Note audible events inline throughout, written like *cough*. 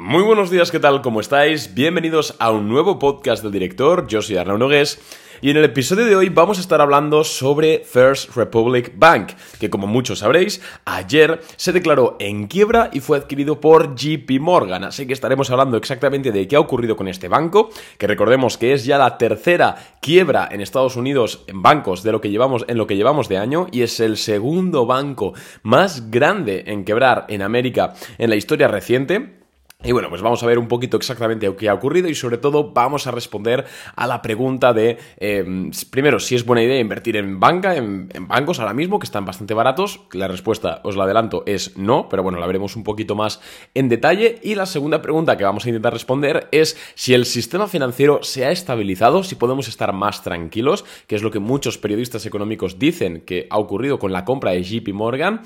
Muy buenos días, ¿qué tal? ¿Cómo estáis? Bienvenidos a un nuevo podcast del director. Yo soy Arnaud Nogués. Y en el episodio de hoy vamos a estar hablando sobre First Republic Bank, que como muchos sabréis, ayer se declaró en quiebra y fue adquirido por JP Morgan. Así que estaremos hablando exactamente de qué ha ocurrido con este banco, que recordemos que es ya la tercera quiebra en Estados Unidos en bancos de lo que llevamos en lo que llevamos de año y es el segundo banco más grande en quebrar en América en la historia reciente. Y bueno, pues vamos a ver un poquito exactamente qué ha ocurrido y sobre todo vamos a responder a la pregunta de, em, primero, si es buena idea invertir en banca, en, bancos ahora mismo, que están bastante baratos. La respuesta, os la adelanto, es no, pero bueno, la veremos un poquito más en detalle. Y la segunda pregunta que vamos a intentar responder es si el sistema financiero se ha estabilizado, si podemos estar más tranquilos, que es lo que muchos periodistas económicos dicen que ha ocurrido con la compra de JP Morgan,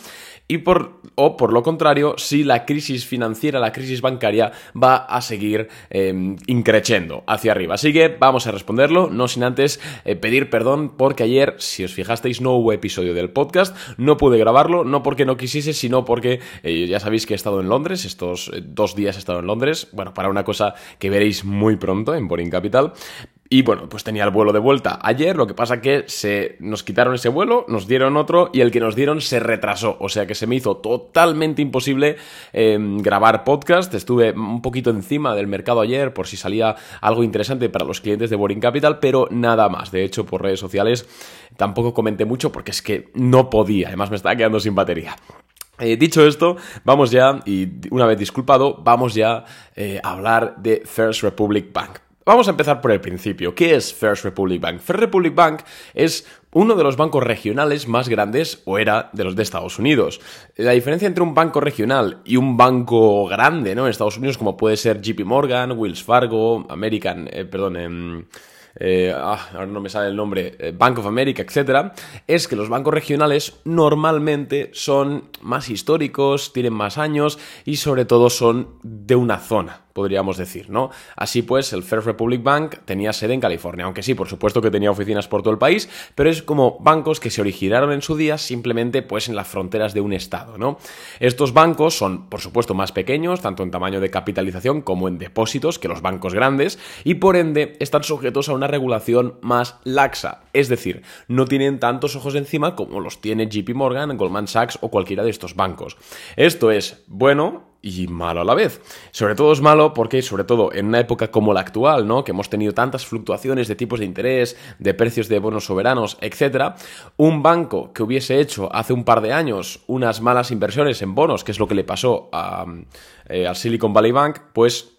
y por, o por lo contrario, si la crisis financiera, la crisis bancaria, va a seguir eh, increciendo hacia arriba. Así que vamos a responderlo, no sin antes eh, pedir perdón porque ayer, si os fijasteis, no hubo episodio del podcast, no pude grabarlo, no porque no quisiese, sino porque eh, ya sabéis que he estado en Londres, estos dos días he estado en Londres, bueno, para una cosa que veréis muy pronto en Boring Capital, y bueno, pues tenía el vuelo de vuelta ayer, lo que pasa que se nos quitaron ese vuelo, nos dieron otro y el que nos dieron se retrasó, o sea que se me hizo totalmente imposible em, grabar podcast, estuve un poquito encima del mercado ayer por si salía algo interesante para los clientes de Boring Capital, pero nada más, de hecho por redes sociales tampoco comenté mucho porque es que no podía, además me estaba quedando sin batería. Eh, dicho esto, vamos ya, y una vez disculpado, vamos ya eh, a hablar de First Republic Bank. Vamos a empezar por el principio. ¿Qué es First Republic Bank? First Republic Bank es uno de los bancos regionales más grandes, o era, de los de Estados Unidos. La diferencia entre un banco regional y un banco grande, ¿no? En Estados Unidos, como puede ser JP Morgan, Wells Fargo, American, eh, perdón, em, eh, ah, ahora no me sale el nombre, eh, Bank of America, etcétera, es que los bancos regionales normalmente son más históricos, tienen más años y sobre todo son de una zona podríamos decir, ¿no? Así pues, el First Republic Bank tenía sede en California, aunque sí, por supuesto que tenía oficinas por todo el país, pero es como bancos que se originaron en su día simplemente pues en las fronteras de un estado, ¿no? Estos bancos son, por supuesto, más pequeños, tanto en tamaño de capitalización como en depósitos que los bancos grandes, y por ende están sujetos a una regulación más laxa, es decir, no tienen tantos ojos encima como los tiene JP Morgan, Goldman Sachs o cualquiera de estos bancos. Esto es bueno y malo a la vez. Sobre todo es malo porque, sobre todo en una época como la actual, ¿no? Que hemos tenido tantas fluctuaciones de tipos de interés, de precios de bonos soberanos, etc. Un banco que hubiese hecho hace un par de años unas malas inversiones en bonos, que es lo que le pasó a, eh, al Silicon Valley Bank, pues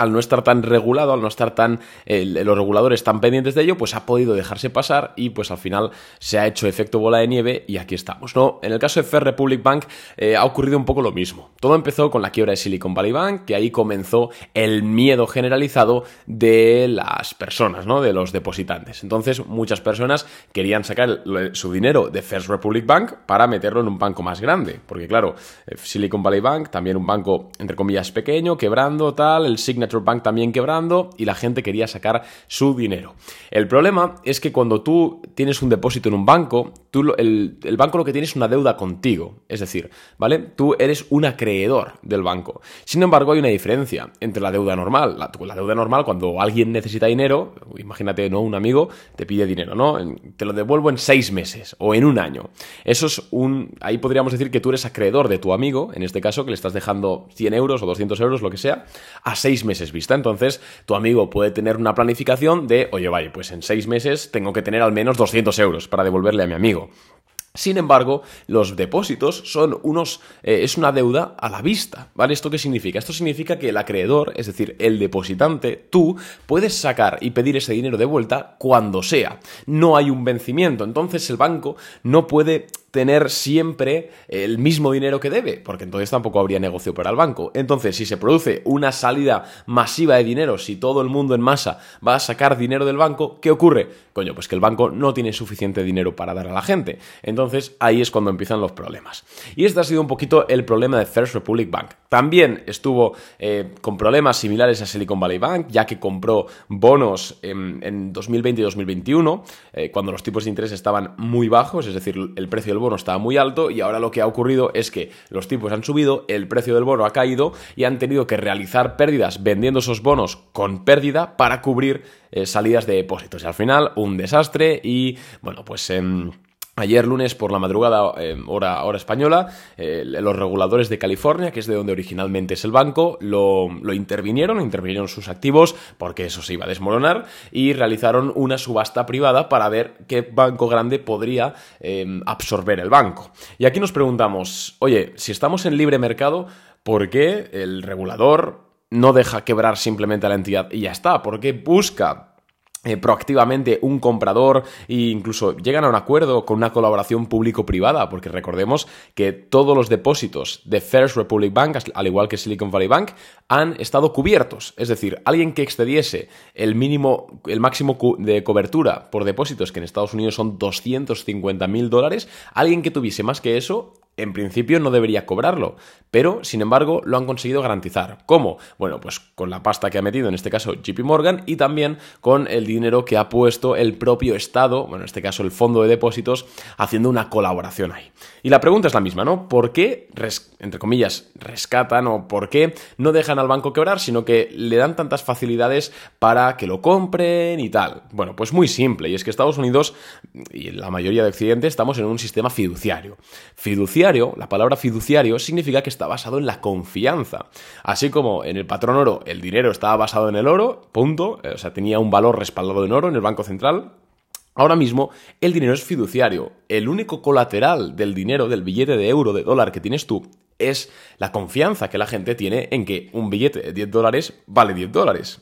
al no estar tan regulado, al no estar tan los reguladores tan pendientes de ello, pues ha podido dejarse pasar y pues al final se ha hecho efecto bola de nieve y aquí estamos, ¿no? En el caso de Fair Republic Bank eh, ha ocurrido un poco lo mismo. Todo empezó con la quiebra de Silicon Valley Bank, que ahí comenzó el miedo generalizado de las personas, ¿no? De los depositantes. Entonces, muchas personas querían sacar su dinero de First Republic Bank para meterlo en un banco más grande, porque claro, eh, Silicon Valley Bank, también un banco entre comillas pequeño, quebrando tal, el Signature Bank también quebrando y la gente quería sacar su dinero. El problema es que cuando tú tienes un depósito en un banco, tú, el, el banco lo que tiene es una deuda contigo. Es decir, ¿vale? Tú eres un acreedor del banco. Sin embargo, hay una diferencia entre la deuda normal. La, deuda normal, cuando alguien necesita dinero, imagínate, ¿no? Un amigo te pide dinero, ¿no? Te lo devuelvo en seis meses o en un año. Eso es un. Ahí podríamos decir que tú eres acreedor de tu amigo, en este caso, que le estás dejando 100 euros o 200 euros, lo que sea, a seis meses vista. Entonces, tu amigo puede tener una planificación de, oye, vaya, pues en seis meses tengo que tener al menos 200 euros para devolverle a mi amigo. Sin embargo, los depósitos son unos. Eh, es una deuda a la vista. ¿Vale? ¿Esto qué significa? Esto significa que el acreedor, es decir, el depositante, tú, puedes sacar y pedir ese dinero de vuelta cuando sea. No hay un vencimiento. Entonces el banco no puede tener siempre el mismo dinero que debe, porque entonces tampoco habría negocio para el banco. Entonces, si se produce una salida masiva de dinero, si todo el mundo en masa va a sacar dinero del banco, ¿qué ocurre? Coño, pues que el banco no tiene suficiente dinero para dar a la gente. Entonces, ahí es cuando empiezan los problemas. Y este ha sido un poquito el problema de First Republic Bank. También estuvo eh, con problemas similares a Silicon Valley Bank, ya que compró bonos en, 2020 y 2021, eh, cuando los tipos de interés estaban muy bajos, es decir, el precio del bono estaba muy alto y ahora lo que ha ocurrido es que los tipos han subido, el precio del bono ha caído y han tenido que realizar pérdidas vendiendo esos bonos con pérdida para cubrir eh, salidas de depósitos. Y al final, un desastre y, bueno, pues... Em, Ayer lunes por la madrugada, eh, hora, hora, española, eh, los reguladores de California, que es de donde originalmente es el banco, lo, intervinieron, intervinieron sus activos porque eso se iba a desmoronar y realizaron una subasta privada para ver qué banco grande podría eh, absorber el banco. Y aquí nos preguntamos, oye, si estamos en libre mercado, ¿por qué el regulador no deja quebrar simplemente a la entidad y ya está? ¿Por qué busca eh, proactivamente un comprador e incluso llegan a un acuerdo con una colaboración público-privada, porque recordemos que todos los depósitos de First Republic Bank, al igual que Silicon Valley Bank, han estado cubiertos. Es decir, alguien que excediese el mínimo, el máximo de cobertura por depósitos, que en Estados Unidos son 250 mil dólares, alguien que tuviese más que eso, en principio no debería cobrarlo, pero sin embargo lo han conseguido garantizar. ¿Cómo? Bueno, pues con la pasta que ha metido en este caso JP Morgan y también con el dinero que ha puesto el propio Estado, bueno, en este caso el Fondo de Depósitos, haciendo una colaboración ahí. Y la pregunta es la misma, ¿no? ¿Por qué, entre comillas, rescatan o por qué no dejan al banco quebrar, sino que le dan tantas facilidades para que lo compren y tal? Bueno, pues muy simple, y es que Estados Unidos y la mayoría de Occidente estamos en un sistema fiduciario. Fiduciario la palabra fiduciario, significa que está basado en la confianza. Así como en el patrón oro el dinero estaba basado en el oro, punto, o sea, tenía un valor respaldado en oro en el Banco Central, Ahora mismo el dinero es fiduciario. El único colateral del dinero, del billete de euro, de dólar que tienes tú, es la confianza que la gente tiene en que un billete de 10 dólares vale 10 dólares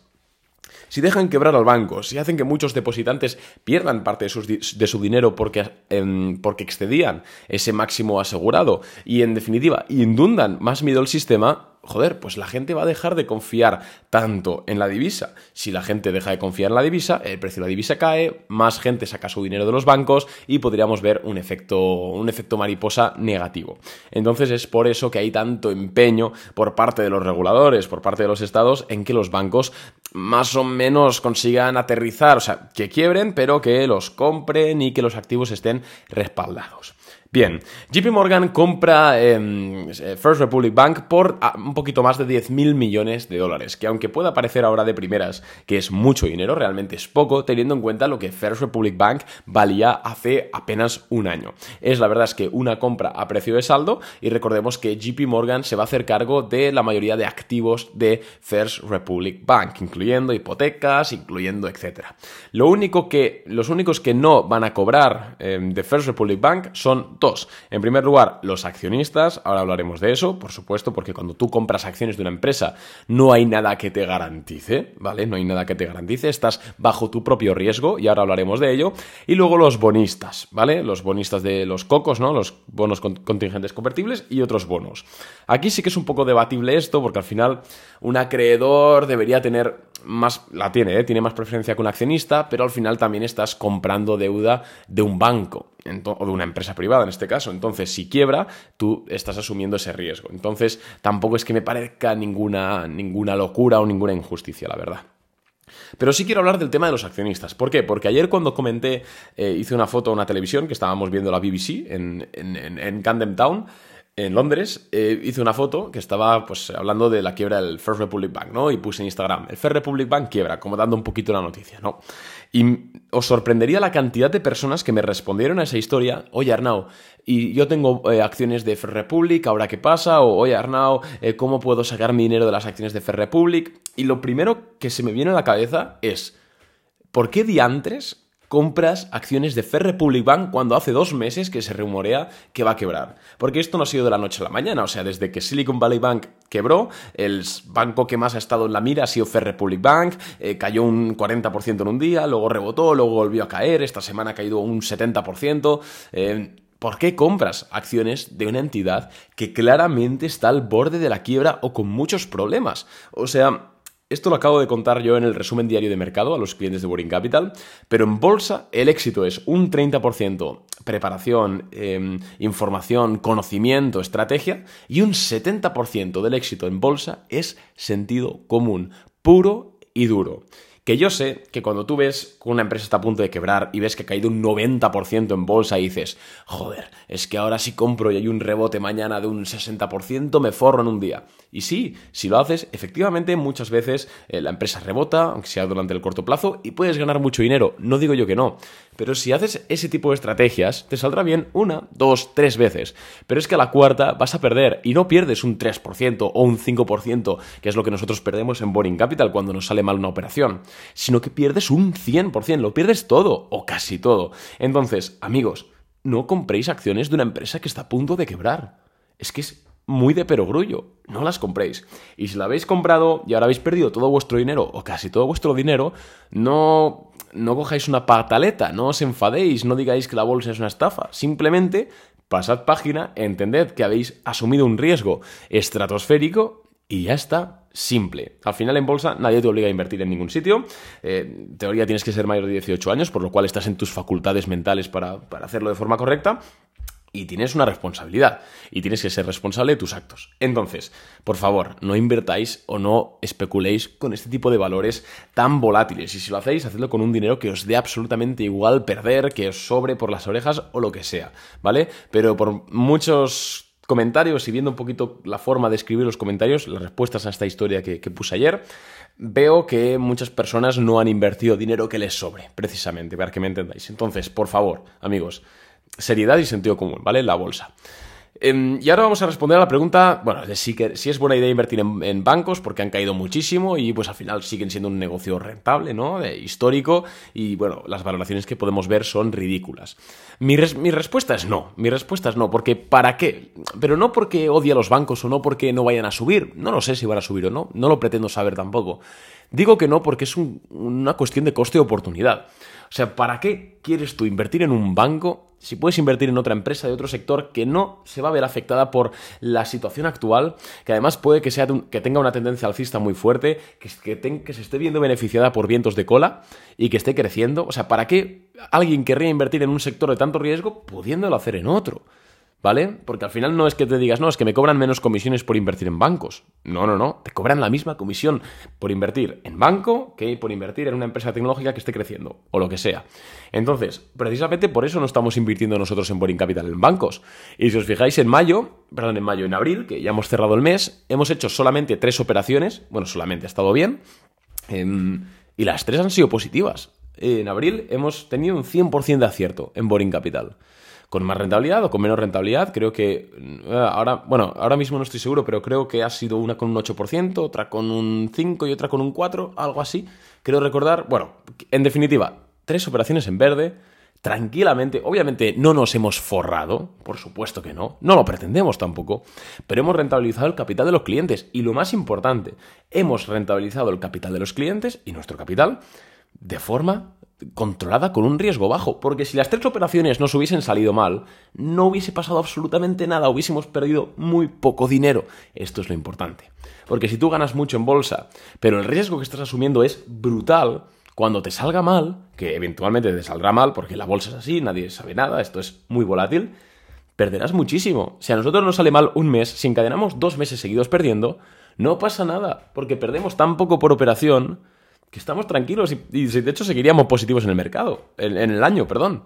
si dejan quebrar al banco, si hacen que muchos depositantes pierdan parte de, su dinero porque, em, porque excedían ese máximo asegurado y en definitiva indundan más miedo al sistema, joder, pues la gente va a dejar de confiar tanto en la divisa. Si la gente deja de confiar en la divisa, el precio de la divisa cae, más gente saca su dinero de los bancos y podríamos ver un efecto, un efecto mariposa negativo. Entonces es por eso que hay tanto empeño por parte de los reguladores, por parte de los estados, en que los bancos más o menos consigan aterrizar, o sea, que quiebren, pero que los compren y que los activos estén respaldados. Bien, JP Morgan compra em, eh, First Republic Bank por ah, un poquito más de 10.000 millones de dólares, que aunque pueda parecer ahora de primeras que es mucho dinero, realmente es poco, teniendo en cuenta lo que First Republic Bank valía hace apenas un año. Es la verdad es que una compra a precio de saldo y recordemos que JP Morgan se va a hacer cargo de la mayoría de activos de First Republic Bank, incluyendo hipotecas, incluyendo etcétera. Lo único que, los únicos que no van a cobrar em, de First Republic Bank son En primer lugar, los accionistas, ahora hablaremos de eso, por supuesto, porque cuando tú compras acciones de una empresa no hay nada que te garantice, ¿vale? No hay nada que te garantice, estás bajo tu propio riesgo y ahora hablaremos de ello. Y luego los bonistas, ¿vale? Los bonistas de los cocos, ¿no? Los bonos contingentes convertibles y otros bonos. Aquí sí que es un poco debatible esto, porque al final un acreedor debería tener más, la tiene, ¿eh? tiene más preferencia que un accionista, pero al final también estás comprando deuda de un banco o de una empresa privada en este caso. Entonces, si quiebra, tú estás asumiendo ese riesgo. Entonces, tampoco es que me parezca ninguna, ninguna locura o ninguna injusticia, la verdad. Pero sí quiero hablar del tema de los accionistas. ¿Por qué? Porque ayer cuando comenté, eh, hice una foto a una televisión que estábamos viendo la BBC en, en, en Camden Town en Londres, eh, hice una foto que estaba pues hablando de la quiebra del First Republic Bank, ¿no? Y puse en Instagram, el First Republic Bank quiebra, como dando un poquito la noticia, ¿no? Y os sorprendería la cantidad de personas que me respondieron a esa historia, oye Arnau, y yo tengo eh, acciones de First Republic, ¿ahora qué pasa? O oye Arnau, eh, ¿cómo puedo sacar mi dinero de las acciones de First Republic? Y lo primero que se me viene a la cabeza es, ¿por qué diantres compras acciones de Fair Republic Bank cuando hace dos meses que se rumorea que va a quebrar. Porque esto no ha sido de la noche a la mañana, o sea, desde que Silicon Valley Bank quebró, el banco que más ha estado en la mira ha sido Fair Republic Bank, eh, cayó un 40% en un día, luego rebotó, luego volvió a caer, esta semana ha caído un 70%. Eh, ¿Por qué compras acciones de una entidad que claramente está al borde de la quiebra o con muchos problemas? O sea, esto lo acabo de contar yo en el resumen diario de mercado a los clientes de Boring Capital, pero en bolsa el éxito es un 30% preparación, em, información, conocimiento, estrategia, y un 70% del éxito en bolsa es sentido común, puro y duro. Que yo sé que cuando tú ves que una empresa está a punto de quebrar y ves que ha caído un 90% en bolsa y dices, joder, es que ahora si compro y hay un rebote mañana de un 60%, me forro en un día. Y sí, si lo haces, efectivamente muchas veces eh, la empresa rebota, aunque sea durante el corto plazo, y puedes ganar mucho dinero. No digo yo que no. Pero si haces ese tipo de estrategias, te saldrá bien una, dos, tres veces. Pero es que a la cuarta vas a perder y no pierdes un 3% o un 5%, que es lo que nosotros perdemos en Boring Capital cuando nos sale mal una operación sino que pierdes un 100%, lo pierdes todo o casi todo. Entonces, amigos, no compréis acciones de una empresa que está a punto de quebrar. Es que es muy de perogrullo, no las compréis. Y si la habéis comprado y ahora habéis perdido todo vuestro dinero o casi todo vuestro dinero, no, no cojáis una pataleta, no os enfadéis, no digáis que la bolsa es una estafa. Simplemente pasad página, entended que habéis asumido un riesgo estratosférico y ya está, simple. Al final en bolsa nadie te obliga a invertir en ningún sitio. Eh, en teoría tienes que ser mayor de 18 años, por lo cual estás en tus facultades mentales para, para hacerlo de forma correcta y tienes una responsabilidad y tienes que ser responsable de tus actos. Entonces, por favor, no invertáis o no especuléis con este tipo de valores tan volátiles y si lo hacéis, hacedlo con un dinero que os dé absolutamente igual perder, que os sobre por las orejas o lo que sea, ¿vale? Pero por muchos comentarios y viendo un poquito la forma de escribir los comentarios, las respuestas a esta historia que, puse ayer, veo que muchas personas no han invertido dinero que les sobre, precisamente, para que me entendáis. Entonces, por favor, amigos, seriedad y sentido común, ¿vale? La bolsa. Em, y ahora vamos a responder a la pregunta, bueno, de si, si es buena idea invertir en, bancos porque han caído muchísimo y pues al final siguen siendo un negocio rentable, ¿no? histórico y bueno, las valoraciones que podemos ver son ridículas. Mi, mi, respuesta es no, mi respuesta es no, porque ¿para qué? Pero no porque odie a los bancos o no porque no vayan a subir, no lo sé si van a subir o no, no lo pretendo saber tampoco. Digo que no porque es una cuestión de coste oportunidad. O sea, ¿para qué quieres tú invertir en un banco si puedes invertir en otra empresa de otro sector que no se va a ver afectada por la situación actual, que además puede que, sea que tenga una tendencia alcista muy fuerte, que, que se esté viendo beneficiada por vientos de cola y que esté creciendo? O sea, ¿para qué alguien querría invertir en un sector de tanto riesgo pudiéndolo hacer en otro? ¿Vale? Porque al final no es que te digas, no, es que me cobran menos comisiones por invertir en bancos. No, no, no. Te cobran la misma comisión por invertir en banco que por invertir en una empresa tecnológica que esté creciendo, o lo que sea. Entonces, precisamente por eso no estamos invirtiendo nosotros en Boring Capital en bancos. Y si os fijáis, en mayo, perdón, en mayo, en abril, que ya hemos cerrado el mes, hemos hecho solamente tres operaciones. Bueno, solamente ha estado bien. Em, y las tres han sido positivas. En abril hemos tenido un 100% de acierto en Boring Capital con más rentabilidad o con menos rentabilidad. Creo que eh, ahora, bueno, ahora mismo no estoy seguro, pero creo que ha sido una con un 8%, otra con un 5 y otra con un 4, algo así. Creo recordar, bueno, en definitiva, tres operaciones en verde, tranquilamente. Obviamente no nos hemos forrado, por supuesto que no, no lo pretendemos tampoco, pero hemos rentabilizado el capital de los clientes y lo más importante, hemos rentabilizado el capital de los clientes y nuestro capital de forma controlada con un riesgo bajo, porque si las tres operaciones nos hubiesen salido mal, no hubiese pasado absolutamente nada, hubiésemos perdido muy poco dinero. Esto es lo importante. Porque si tú ganas mucho en bolsa, pero el riesgo que estás asumiendo es brutal, cuando te salga mal, que eventualmente te saldrá mal, porque la bolsa es así, nadie sabe nada, esto es muy volátil, perderás muchísimo. Si a nosotros nos sale mal un mes, si encadenamos dos meses seguidos perdiendo, no pasa nada, porque perdemos tan poco por operación que estamos tranquilos y, de hecho seguiríamos positivos en el mercado, en, el año, perdón.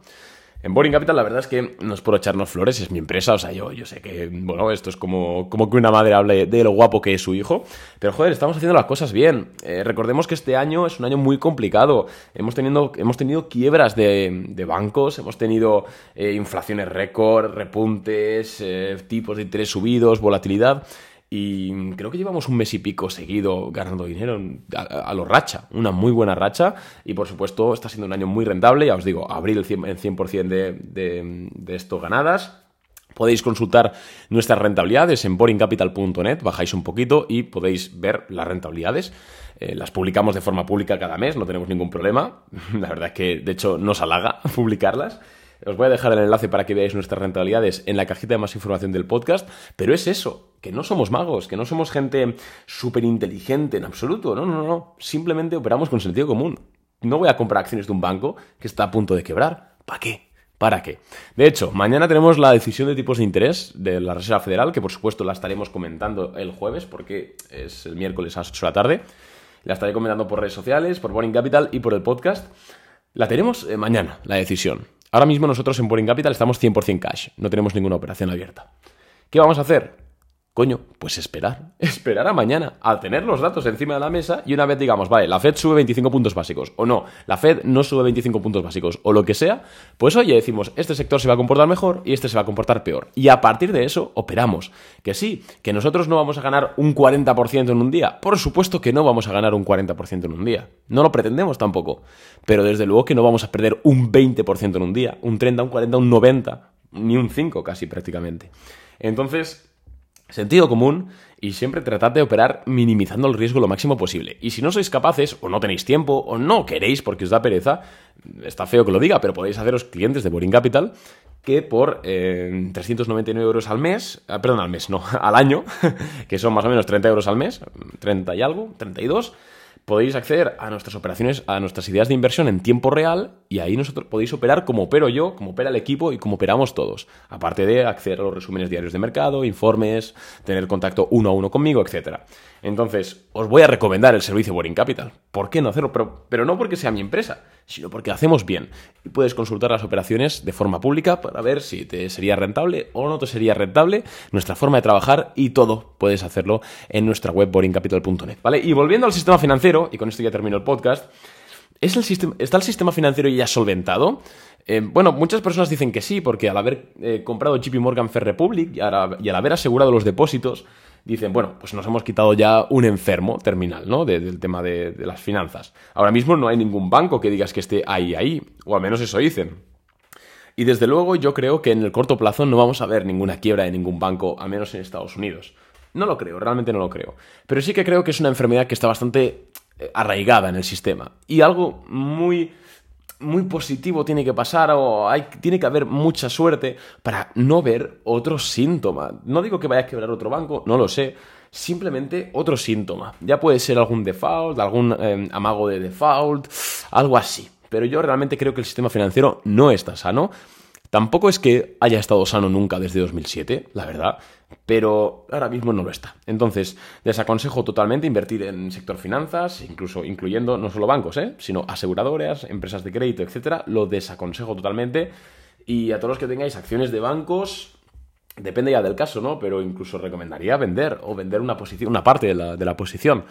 En Boring Capital la verdad es que no es por echarnos flores, es mi empresa, o sea, yo, yo sé que, bueno, esto es como, como que una madre hable de lo guapo que es su hijo, pero joder, estamos haciendo las cosas bien. Eh, recordemos que este año es un año muy complicado, hemos, tenido, hemos tenido quiebras de, bancos, hemos tenido eh, inflaciones récord, repuntes, eh, tipos de interés subidos, volatilidad, y creo que llevamos un mes y pico seguido ganando dinero a, lo racha, una muy buena racha. Y por supuesto, está siendo un año muy rentable. Ya os digo, abrir el 100%, de, de, de esto ganadas. Podéis consultar nuestras rentabilidades en boringcapital.net, bajáis un poquito y podéis ver las rentabilidades. Eh, las publicamos de forma pública cada mes, no tenemos ningún problema. *laughs* La verdad es que, de hecho, nos halaga *laughs* publicarlas. Os voy a dejar el enlace para que veáis nuestras rentabilidades en la cajita de más información del podcast, pero es eso, que no somos magos, que no somos gente súper inteligente en absoluto, no, no, no, simplemente operamos con sentido común. No voy a comprar acciones de un banco que está a punto de quebrar. ¿Para qué? ¿Para qué? De hecho, mañana tenemos la decisión de tipos de interés de la Reserva Federal, que por supuesto la estaremos comentando el jueves, porque es el miércoles a las 8 de la tarde. la estaré comentando por redes sociales, por Boring Capital y por el podcast. La tenemos eh, mañana, la decisión. Ahora mismo nosotros en Boring Capital estamos 100% cash, no tenemos ninguna operación abierta. ¿Qué vamos a hacer? Coño, pues esperar, esperar a mañana, a tener los datos encima de la mesa y una vez digamos, vale, la Fed sube 25 puntos básicos, o no, la Fed no sube 25 puntos básicos, o lo que sea, pues oye, decimos, este sector se va a comportar mejor y este se va a comportar peor. Y a partir de eso, operamos. Que sí, que nosotros no vamos a ganar un 40% en un día. Por supuesto que no vamos a ganar un 40% en un día. No lo pretendemos tampoco. Pero desde luego que no vamos a perder un 20% en un día, un 30, un 40, un 90, ni un 5 casi prácticamente. Entonces, Sentido común y siempre tratad de operar minimizando el riesgo lo máximo posible. Y si no sois capaces, o no tenéis tiempo, o no queréis porque os da pereza, está feo que lo diga, pero podéis haceros clientes de Boring Capital que por 399 eh, euros al mes, ah, perdón, al mes, no, *laughs* al año, *laughs* que son más o menos 30 euros al mes, 30 y algo, 32, podéis acceder a nuestras operaciones, a nuestras ideas de inversión en tiempo real y ahí nosotros podéis operar como opero yo, como opera el equipo y como operamos todos. Aparte de acceder a los resúmenes diarios de mercado, informes, tener contacto uno a uno conmigo, etc. Entonces, os voy a recomendar el servicio Boring Capital. ¿Por qué no hacerlo? Pero, pero no porque sea mi empresa, sino porque hacemos bien. Y puedes consultar las operaciones de forma pública para ver si te sería rentable o no te sería rentable, nuestra forma de trabajar y todo puedes hacerlo en nuestra web boringcapital.net. ¿Vale? Y volviendo al sistema financiero, y con esto ya termino el podcast, ¿es el sistema, ¿está el sistema financiero ya solventado? Eh, bueno, muchas personas dicen que sí, porque al haber eh, comprado JP Morgan Fair Republic y al haber asegurado los depósitos, dicen, bueno, pues nos hemos quitado ya un enfermo terminal, ¿no? del tema de, las finanzas. Ahora mismo no hay ningún banco que digas que esté ahí, ahí, o al menos eso dicen. Y desde luego yo creo que en el corto plazo no vamos a ver ninguna quiebra de ningún banco, al menos en Estados Unidos. No lo creo, realmente no lo creo. Pero sí que creo que es una enfermedad que está bastante eh, arraigada en el sistema. Y algo muy muy positivo tiene que pasar o hay, tiene que haber mucha suerte para no ver otro síntoma. No digo que vaya a quebrar otro banco, no lo sé. Simplemente otro síntoma. Ya puede ser algún default, algún eh, amago de default, algo así. Pero yo realmente creo que el sistema financiero no está sano. Tampoco es que haya estado sano nunca desde 2007, la verdad, pero ahora mismo no lo está. Entonces, desaconsejo totalmente invertir en sector finanzas, incluso incluyendo no solo bancos, ¿eh? sino aseguradoras, empresas de crédito, etcétera. Lo desaconsejo totalmente. Y a todos los que tengáis acciones de bancos, depende ya del caso, ¿no? Pero incluso recomendaría vender o vender una posición, una parte de la, de la posición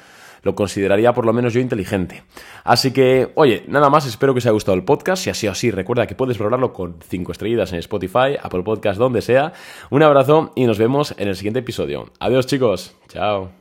lo consideraría por lo menos yo inteligente. Así que, oye, nada más, espero que os haya gustado el podcast. Si ha sido así, recuerda que puedes valorarlo con 5 estrellitas en Spotify, Apple Podcast, donde sea. Un abrazo y nos vemos en el siguiente episodio. Adiós chicos, chao.